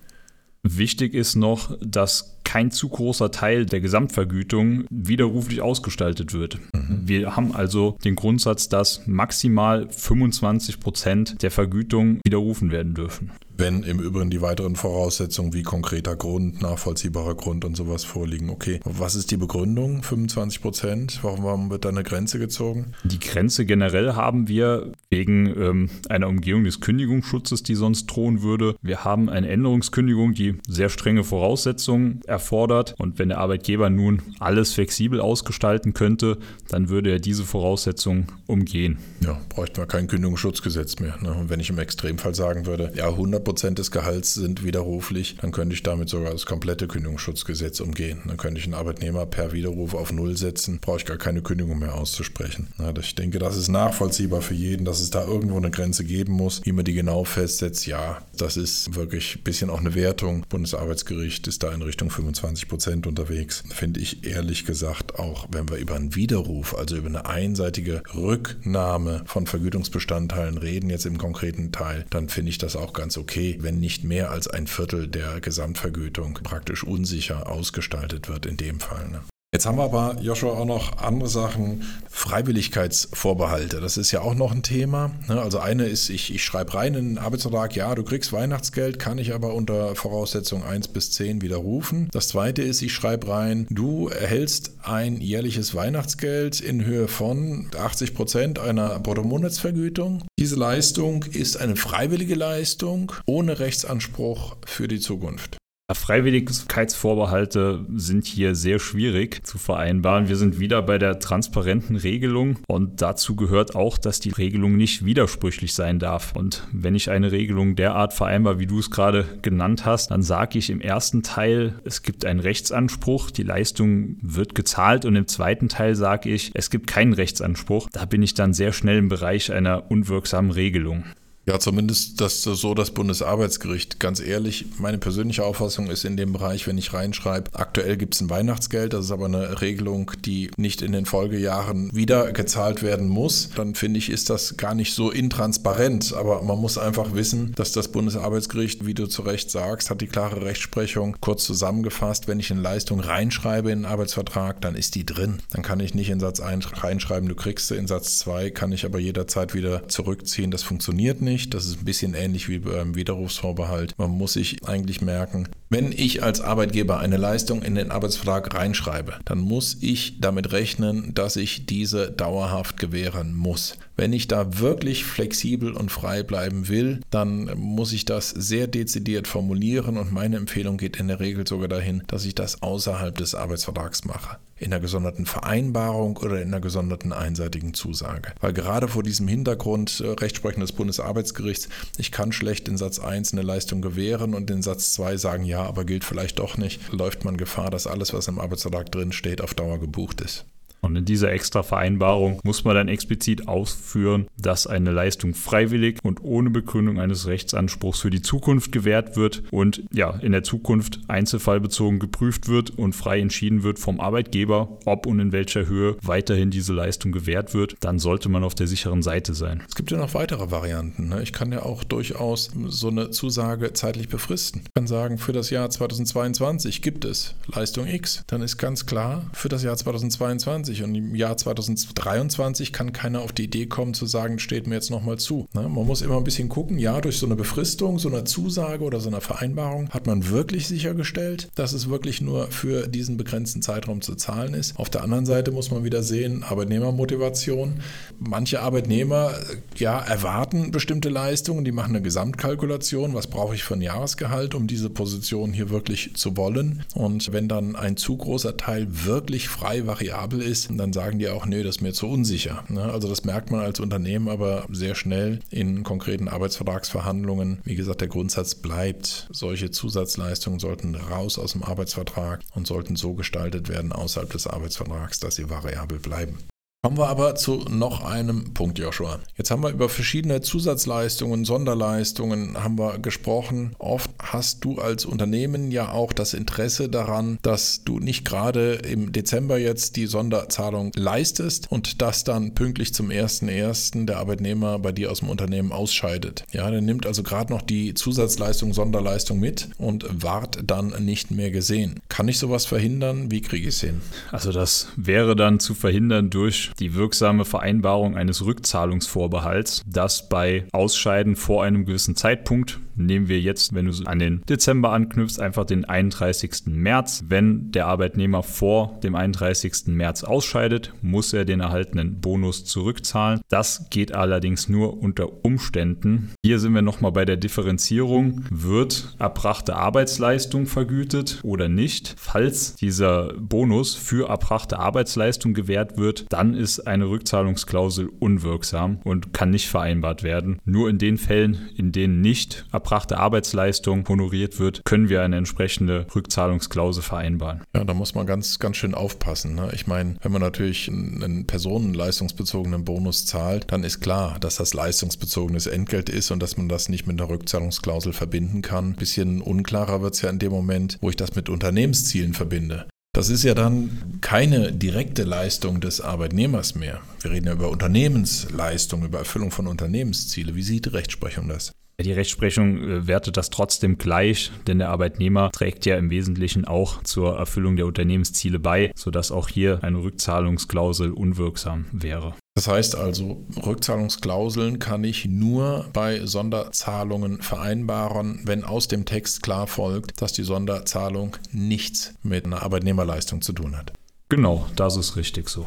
Wichtig ist noch, dass kein zu großer Teil der Gesamtvergütung widerruflich ausgestaltet wird. Mhm. Wir haben also den Grundsatz, dass maximal 25 Prozent der Vergütung widerrufen werden dürfen wenn im Übrigen die weiteren Voraussetzungen wie konkreter Grund, nachvollziehbarer Grund und sowas vorliegen. Okay, was ist die Begründung? 25 Prozent? Warum, warum wird da eine Grenze gezogen? Die Grenze generell haben wir wegen ähm, einer Umgehung des Kündigungsschutzes, die sonst drohen würde. Wir haben eine Änderungskündigung, die sehr strenge Voraussetzungen erfordert. Und wenn der Arbeitgeber nun alles flexibel ausgestalten könnte, dann würde er diese Voraussetzungen umgehen. Ja, bräuchten wir kein Kündigungsschutzgesetz mehr. Ne? Und wenn ich im Extremfall sagen würde, ja, 100 Prozent des Gehalts sind widerruflich, dann könnte ich damit sogar das komplette Kündigungsschutzgesetz umgehen. Dann könnte ich einen Arbeitnehmer per Widerruf auf Null setzen, brauche ich gar keine Kündigung mehr auszusprechen. Ich denke, das ist nachvollziehbar für jeden, dass es da irgendwo eine Grenze geben muss. Wie man die genau festsetzt, ja, das ist wirklich ein bisschen auch eine Wertung. Bundesarbeitsgericht ist da in Richtung 25 Prozent unterwegs. Finde ich ehrlich gesagt auch, wenn wir über einen Widerruf, also über eine einseitige Rücknahme von Vergütungsbestandteilen reden, jetzt im konkreten Teil, dann finde ich das auch ganz okay okay, wenn nicht mehr als ein Viertel der Gesamtvergütung praktisch unsicher ausgestaltet wird in dem Fall. Ne? Jetzt haben wir aber, Joshua, auch noch andere Sachen. Freiwilligkeitsvorbehalte, das ist ja auch noch ein Thema. Ne? Also eine ist, ich, ich schreibe rein in den Arbeitsvertrag, ja, du kriegst Weihnachtsgeld, kann ich aber unter Voraussetzung 1 bis 10 widerrufen. Das zweite ist, ich schreibe rein, du erhältst ein jährliches Weihnachtsgeld in Höhe von 80 Prozent einer Bruttomonatsvergütung. Diese Leistung ist eine freiwillige Leistung ohne Rechtsanspruch für die Zukunft. Freiwilligkeitsvorbehalte sind hier sehr schwierig zu vereinbaren. Wir sind wieder bei der transparenten Regelung und dazu gehört auch, dass die Regelung nicht widersprüchlich sein darf. Und wenn ich eine Regelung derart vereinbar, wie du es gerade genannt hast, dann sage ich im ersten Teil, es gibt einen Rechtsanspruch, die Leistung wird gezahlt und im zweiten Teil sage ich, es gibt keinen Rechtsanspruch. Da bin ich dann sehr schnell im Bereich einer unwirksamen Regelung. Ja, zumindest das so das Bundesarbeitsgericht. Ganz ehrlich, meine persönliche Auffassung ist in dem Bereich, wenn ich reinschreibe, aktuell gibt es ein Weihnachtsgeld, das ist aber eine Regelung, die nicht in den Folgejahren wieder gezahlt werden muss, dann finde ich, ist das gar nicht so intransparent. Aber man muss einfach wissen, dass das Bundesarbeitsgericht, wie du zu Recht sagst, hat die klare Rechtsprechung kurz zusammengefasst, wenn ich eine Leistung reinschreibe in den Arbeitsvertrag, dann ist die drin. Dann kann ich nicht in Satz 1 reinschreiben, du kriegst sie, in Satz 2 kann ich aber jederzeit wieder zurückziehen. Das funktioniert nicht nicht. Das ist ein bisschen ähnlich wie beim Widerrufsvorbehalt. Man muss sich eigentlich merken, wenn ich als Arbeitgeber eine Leistung in den Arbeitsvertrag reinschreibe, dann muss ich damit rechnen, dass ich diese dauerhaft gewähren muss. Wenn ich da wirklich flexibel und frei bleiben will, dann muss ich das sehr dezidiert formulieren und meine Empfehlung geht in der Regel sogar dahin, dass ich das außerhalb des Arbeitsvertrags mache in einer gesonderten Vereinbarung oder in einer gesonderten einseitigen Zusage. Weil gerade vor diesem Hintergrund äh, Rechtsprechung des Bundesarbeitsgerichts, ich kann schlecht in Satz 1 eine Leistung gewähren und in Satz 2 sagen, ja, aber gilt vielleicht doch nicht, läuft man Gefahr, dass alles, was im Arbeitsvertrag drin steht, auf Dauer gebucht ist. Und in dieser Extra-Vereinbarung muss man dann explizit ausführen, dass eine Leistung freiwillig und ohne Begründung eines Rechtsanspruchs für die Zukunft gewährt wird und ja, in der Zukunft einzelfallbezogen geprüft wird und frei entschieden wird vom Arbeitgeber, ob und in welcher Höhe weiterhin diese Leistung gewährt wird. Dann sollte man auf der sicheren Seite sein. Es gibt ja noch weitere Varianten. Ne? Ich kann ja auch durchaus so eine Zusage zeitlich befristen. Ich kann sagen, für das Jahr 2022 gibt es Leistung X. Dann ist ganz klar, für das Jahr 2022 2020 und im Jahr 2023 kann keiner auf die Idee kommen zu sagen, steht mir jetzt nochmal zu. Ne? Man muss immer ein bisschen gucken, ja, durch so eine Befristung, so eine Zusage oder so eine Vereinbarung hat man wirklich sichergestellt, dass es wirklich nur für diesen begrenzten Zeitraum zu zahlen ist. Auf der anderen Seite muss man wieder sehen, Arbeitnehmermotivation. Manche Arbeitnehmer ja, erwarten bestimmte Leistungen, die machen eine Gesamtkalkulation, was brauche ich für ein Jahresgehalt, um diese Position hier wirklich zu wollen. Und wenn dann ein zu großer Teil wirklich frei variabel ist, dann sagen die auch, nee, das ist mir zu unsicher. Ne? Also das merkt man als Unternehmen aber sehr schnell in konkreten Arbeitsvertragsverhandlungen. Wie gesagt, der Grundsatz bleibt, solche Zusatzleistungen sollten raus aus dem Arbeitsvertrag und sollten so gestaltet werden außerhalb des Arbeitsvertrags, dass sie variabel bleiben. Kommen wir aber zu noch einem Punkt, Joshua. Jetzt haben wir über verschiedene Zusatzleistungen, Sonderleistungen haben wir gesprochen. Oft hast du als Unternehmen ja auch das Interesse daran, dass du nicht gerade im Dezember jetzt die Sonderzahlung leistest und dass dann pünktlich zum 1.1. der Arbeitnehmer bei dir aus dem Unternehmen ausscheidet. Ja, der nimmt also gerade noch die Zusatzleistung, Sonderleistung mit und ward dann nicht mehr gesehen. Kann ich sowas verhindern? Wie kriege ich es hin? Also das wäre dann zu verhindern durch die wirksame Vereinbarung eines Rückzahlungsvorbehalts, das bei Ausscheiden vor einem gewissen Zeitpunkt, nehmen wir jetzt, wenn du an den Dezember anknüpfst, einfach den 31. März. Wenn der Arbeitnehmer vor dem 31. März ausscheidet, muss er den erhaltenen Bonus zurückzahlen. Das geht allerdings nur unter Umständen. Hier sind wir nochmal bei der Differenzierung. Wird erbrachte Arbeitsleistung vergütet oder nicht? Falls dieser Bonus für erbrachte Arbeitsleistung gewährt wird, dann ist eine Rückzahlungsklausel unwirksam und kann nicht vereinbart werden. Nur in den Fällen, in denen nicht erbrachte Arbeitsleistung honoriert wird, können wir eine entsprechende Rückzahlungsklausel vereinbaren. Ja, da muss man ganz, ganz schön aufpassen. Ne? Ich meine, wenn man natürlich einen personenleistungsbezogenen Bonus zahlt, dann ist klar, dass das leistungsbezogenes Entgelt ist und dass man das nicht mit einer Rückzahlungsklausel verbinden kann. Ein bisschen unklarer wird es ja in dem Moment, wo ich das mit Unternehmenszielen verbinde. Das ist ja dann keine direkte Leistung des Arbeitnehmers mehr. Wir reden ja über Unternehmensleistung, über Erfüllung von Unternehmensziele. Wie sieht die Rechtsprechung das? Die Rechtsprechung äh, wertet das trotzdem gleich, denn der Arbeitnehmer trägt ja im Wesentlichen auch zur Erfüllung der Unternehmensziele bei, sodass auch hier eine Rückzahlungsklausel unwirksam wäre. Das heißt also, Rückzahlungsklauseln kann ich nur bei Sonderzahlungen vereinbaren, wenn aus dem Text klar folgt, dass die Sonderzahlung nichts mit einer Arbeitnehmerleistung zu tun hat. Genau, das ist richtig so.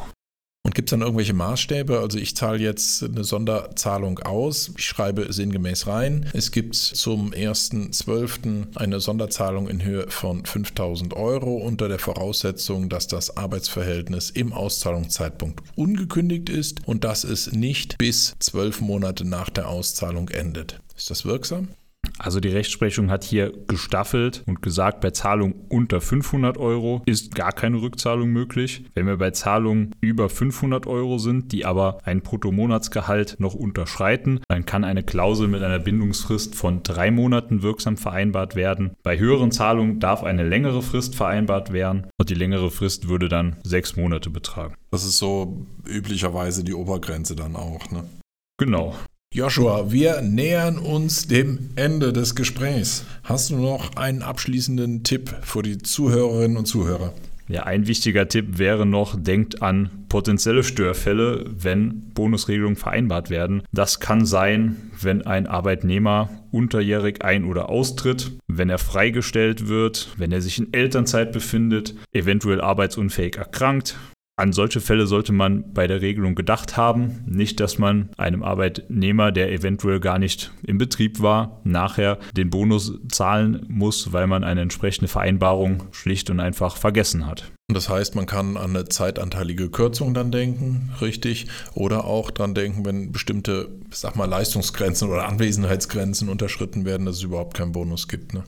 Und gibt es dann irgendwelche Maßstäbe? Also ich zahle jetzt eine Sonderzahlung aus, ich schreibe sinngemäß rein. Es gibt zum 1.12. eine Sonderzahlung in Höhe von 5000 Euro unter der Voraussetzung, dass das Arbeitsverhältnis im Auszahlungszeitpunkt ungekündigt ist und dass es nicht bis zwölf Monate nach der Auszahlung endet. Ist das wirksam? Also die Rechtsprechung hat hier gestaffelt und gesagt, bei Zahlungen unter 500 Euro ist gar keine Rückzahlung möglich. Wenn wir bei Zahlungen über 500 Euro sind, die aber ein Bruttomonatsgehalt noch unterschreiten, dann kann eine Klausel mit einer Bindungsfrist von drei Monaten wirksam vereinbart werden. Bei höheren Zahlungen darf eine längere Frist vereinbart werden und die längere Frist würde dann sechs Monate betragen. Das ist so üblicherweise die Obergrenze dann auch, ne? Genau. Joshua, wir nähern uns dem Ende des Gesprächs. Hast du noch einen abschließenden Tipp für die Zuhörerinnen und Zuhörer? Ja, ein wichtiger Tipp wäre noch, denkt an potenzielle Störfälle, wenn Bonusregelungen vereinbart werden. Das kann sein, wenn ein Arbeitnehmer unterjährig ein- oder austritt, wenn er freigestellt wird, wenn er sich in Elternzeit befindet, eventuell arbeitsunfähig erkrankt, an solche Fälle sollte man bei der Regelung gedacht haben. Nicht, dass man einem Arbeitnehmer, der eventuell gar nicht im Betrieb war, nachher den Bonus zahlen muss, weil man eine entsprechende Vereinbarung schlicht und einfach vergessen hat. Das heißt, man kann an eine zeitanteilige Kürzung dann denken, richtig, oder auch dran denken, wenn bestimmte, sag mal, Leistungsgrenzen oder Anwesenheitsgrenzen unterschritten werden, dass es überhaupt keinen Bonus gibt. Ne?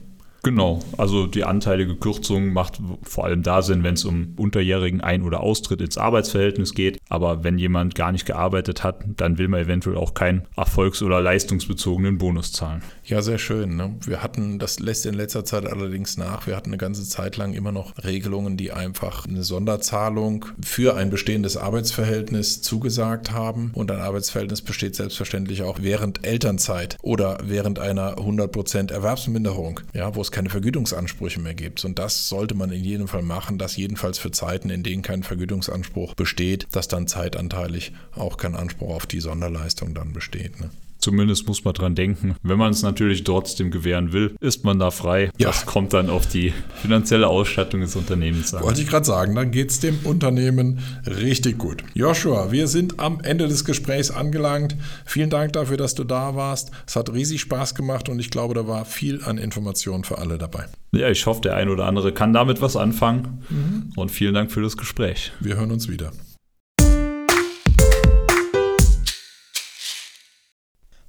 Genau, also die anteilige Kürzung macht vor allem da Sinn, wenn es um unterjährigen Ein- oder Austritt ins Arbeitsverhältnis geht. Aber wenn jemand gar nicht gearbeitet hat, dann will man eventuell auch keinen erfolgs- oder leistungsbezogenen Bonus zahlen. Ja, sehr schön. Ne? Wir hatten, das lässt in letzter Zeit allerdings nach, wir hatten eine ganze Zeit lang immer noch Regelungen, die einfach eine Sonderzahlung für ein bestehendes Arbeitsverhältnis zugesagt haben. Und ein Arbeitsverhältnis besteht selbstverständlich auch während Elternzeit oder während einer 100% Erwerbsminderung, ja, wo es keine Vergütungsansprüche mehr gibt. Und das sollte man in jedem Fall machen, dass jedenfalls für Zeiten, in denen kein Vergütungsanspruch besteht, dass dann zeitanteilig auch kein Anspruch auf die Sonderleistung dann besteht. Ne? Zumindest muss man dran denken. Wenn man es natürlich trotzdem gewähren will, ist man da frei. Ja. Das kommt dann auf die finanzielle Ausstattung des Unternehmens an. Wollte ich gerade sagen, dann geht es dem Unternehmen richtig gut. Joshua, wir sind am Ende des Gesprächs angelangt. Vielen Dank dafür, dass du da warst. Es hat riesig Spaß gemacht und ich glaube, da war viel an Informationen für alle dabei. Ja, ich hoffe, der ein oder andere kann damit was anfangen. Mhm. Und vielen Dank für das Gespräch. Wir hören uns wieder.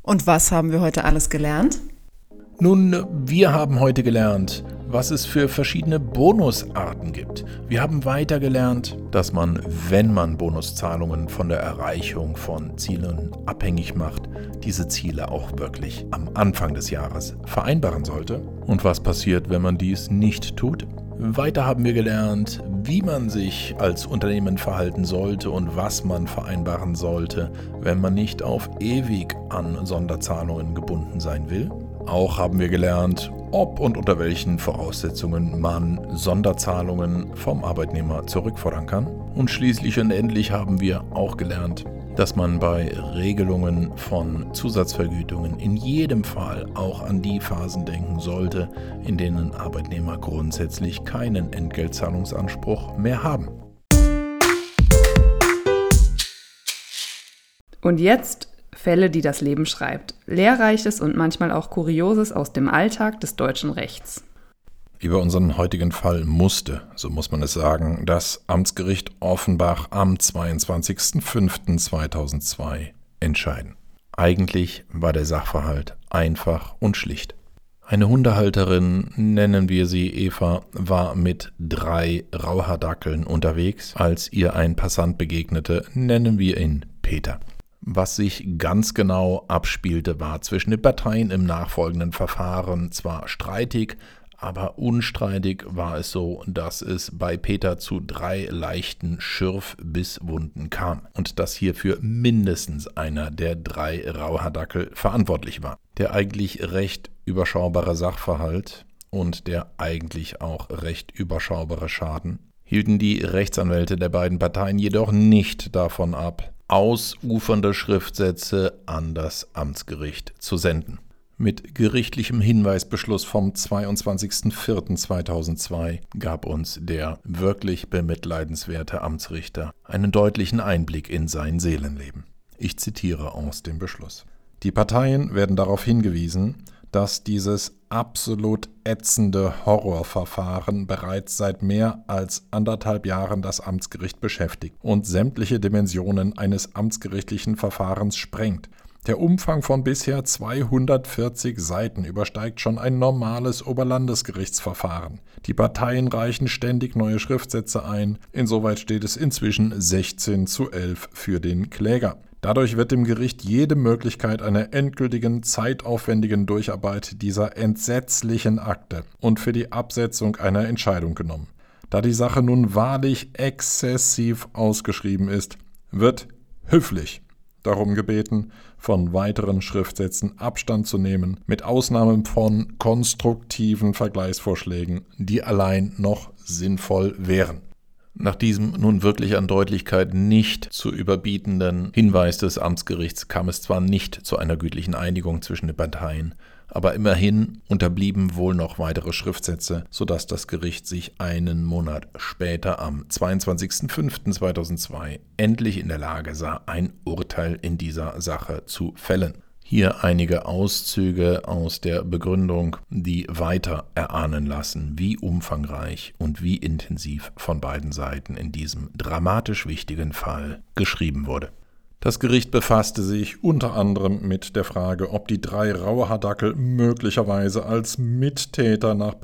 Und was haben wir heute alles gelernt? Nun, wir haben heute gelernt, was es für verschiedene Bonusarten gibt. Wir haben weiter gelernt, dass man, wenn man Bonuszahlungen von der Erreichung von Zielen abhängig macht, diese Ziele auch wirklich am Anfang des Jahres vereinbaren sollte. Und was passiert, wenn man dies nicht tut? Weiter haben wir gelernt, wie man sich als Unternehmen verhalten sollte und was man vereinbaren sollte, wenn man nicht auf ewig an Sonderzahlungen gebunden sein will. Auch haben wir gelernt, ob und unter welchen Voraussetzungen man Sonderzahlungen vom Arbeitnehmer zurückfordern kann. Und schließlich und endlich haben wir auch gelernt, dass man bei Regelungen von Zusatzvergütungen in jedem Fall auch an die Phasen denken sollte, in denen Arbeitnehmer grundsätzlich keinen Entgeltzahlungsanspruch mehr haben. Und jetzt Fälle, die das Leben schreibt. Lehrreiches und manchmal auch Kurioses aus dem Alltag des deutschen Rechts. Über unseren heutigen Fall musste, so muss man es sagen, das Amtsgericht Offenbach am 22.05.2002 entscheiden. Eigentlich war der Sachverhalt einfach und schlicht. Eine Hundehalterin, nennen wir sie Eva, war mit drei Rauhardackeln unterwegs, als ihr ein Passant begegnete, nennen wir ihn Peter. Was sich ganz genau abspielte, war zwischen den Parteien im nachfolgenden Verfahren zwar streitig, aber unstreitig war es so, dass es bei Peter zu drei leichten Schürfbisswunden kam und dass hierfür mindestens einer der drei Rauhardackel verantwortlich war. Der eigentlich recht überschaubare Sachverhalt und der eigentlich auch recht überschaubare Schaden hielten die Rechtsanwälte der beiden Parteien jedoch nicht davon ab, ausufernde Schriftsätze an das Amtsgericht zu senden. Mit gerichtlichem Hinweisbeschluss vom 22.04.2002 gab uns der wirklich bemitleidenswerte Amtsrichter einen deutlichen Einblick in sein Seelenleben. Ich zitiere aus dem Beschluss. Die Parteien werden darauf hingewiesen, dass dieses absolut ätzende Horrorverfahren bereits seit mehr als anderthalb Jahren das Amtsgericht beschäftigt und sämtliche Dimensionen eines amtsgerichtlichen Verfahrens sprengt der Umfang von bisher 240 Seiten übersteigt schon ein normales Oberlandesgerichtsverfahren. Die Parteien reichen ständig neue Schriftsätze ein, insoweit steht es inzwischen 16 zu 11 für den Kläger. Dadurch wird dem Gericht jede Möglichkeit einer endgültigen, zeitaufwendigen Durcharbeit dieser entsetzlichen Akte und für die Absetzung einer Entscheidung genommen. Da die Sache nun wahrlich exzessiv ausgeschrieben ist, wird höflich darum gebeten, von weiteren Schriftsätzen Abstand zu nehmen, mit Ausnahme von konstruktiven Vergleichsvorschlägen, die allein noch sinnvoll wären. Nach diesem nun wirklich an Deutlichkeit nicht zu überbietenden Hinweis des Amtsgerichts kam es zwar nicht zu einer gütlichen Einigung zwischen den Parteien, aber immerhin unterblieben wohl noch weitere Schriftsätze, sodass das Gericht sich einen Monat später am 22.05.2002 endlich in der Lage sah, ein Urteil in dieser Sache zu fällen. Hier einige Auszüge aus der Begründung, die weiter erahnen lassen, wie umfangreich und wie intensiv von beiden Seiten in diesem dramatisch wichtigen Fall geschrieben wurde. Das Gericht befasste sich unter anderem mit der Frage, ob die drei Rauhardackel möglicherweise als Mittäter nach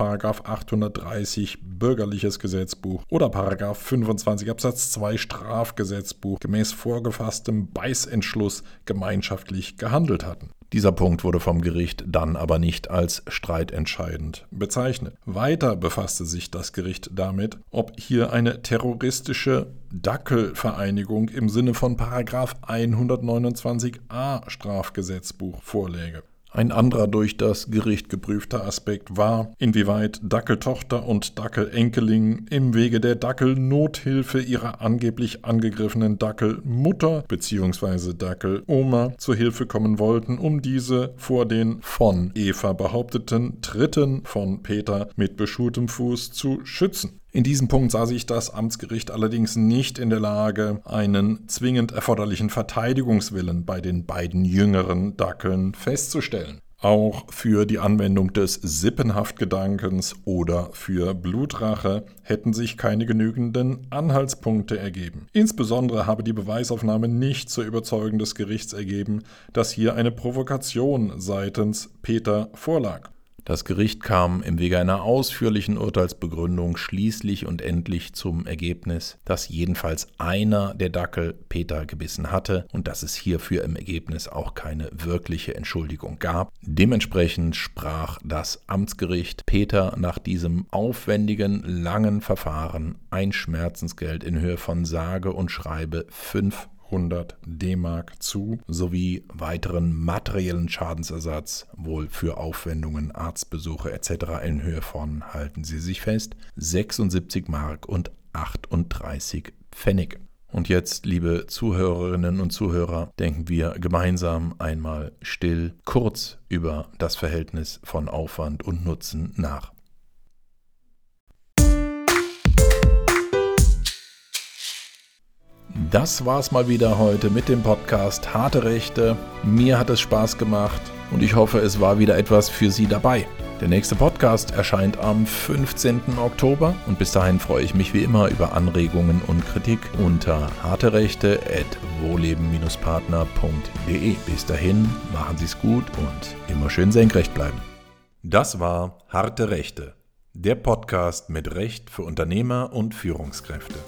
830 Bürgerliches Gesetzbuch oder 25 Absatz 2 Strafgesetzbuch gemäß vorgefasstem Beißentschluss gemeinschaftlich gehandelt hatten. Dieser Punkt wurde vom Gericht dann aber nicht als streitentscheidend bezeichnet. Weiter befasste sich das Gericht damit, ob hier eine terroristische Dackelvereinigung im Sinne von 129a Strafgesetzbuch vorläge. Ein anderer durch das Gericht geprüfter Aspekt war, inwieweit Dackeltochter und Dackelenkelin im Wege der Dackelnothilfe ihrer angeblich angegriffenen Dackelmutter bzw. Dackeloma zu Hilfe kommen wollten, um diese vor den von Eva behaupteten Tritten von Peter mit beschultem Fuß zu schützen. In diesem Punkt sah sich das Amtsgericht allerdings nicht in der Lage, einen zwingend erforderlichen Verteidigungswillen bei den beiden jüngeren Dackeln festzustellen. Auch für die Anwendung des Sippenhaftgedankens oder für Blutrache hätten sich keine genügenden Anhaltspunkte ergeben. Insbesondere habe die Beweisaufnahme nicht zur Überzeugung des Gerichts ergeben, dass hier eine Provokation seitens Peter vorlag. Das Gericht kam im Wege einer ausführlichen Urteilsbegründung schließlich und endlich zum Ergebnis, dass jedenfalls einer der Dackel Peter gebissen hatte und dass es hierfür im Ergebnis auch keine wirkliche Entschuldigung gab. Dementsprechend sprach das Amtsgericht Peter nach diesem aufwendigen, langen Verfahren ein Schmerzensgeld in Höhe von sage und schreibe 5 100 D-Mark zu, sowie weiteren materiellen Schadensersatz, wohl für Aufwendungen, Arztbesuche etc. in Höhe von, halten Sie sich fest, 76 Mark und 38 Pfennig. Und jetzt, liebe Zuhörerinnen und Zuhörer, denken wir gemeinsam einmal still kurz über das Verhältnis von Aufwand und Nutzen nach. Das war's mal wieder heute mit dem Podcast Harte Rechte. Mir hat es Spaß gemacht und ich hoffe, es war wieder etwas für Sie dabei. Der nächste Podcast erscheint am 15. Oktober und bis dahin freue ich mich wie immer über Anregungen und Kritik unter harterechte.wohleben-partner.de. Bis dahin, machen Sie es gut und immer schön senkrecht bleiben. Das war Harte Rechte, der Podcast mit Recht für Unternehmer und Führungskräfte.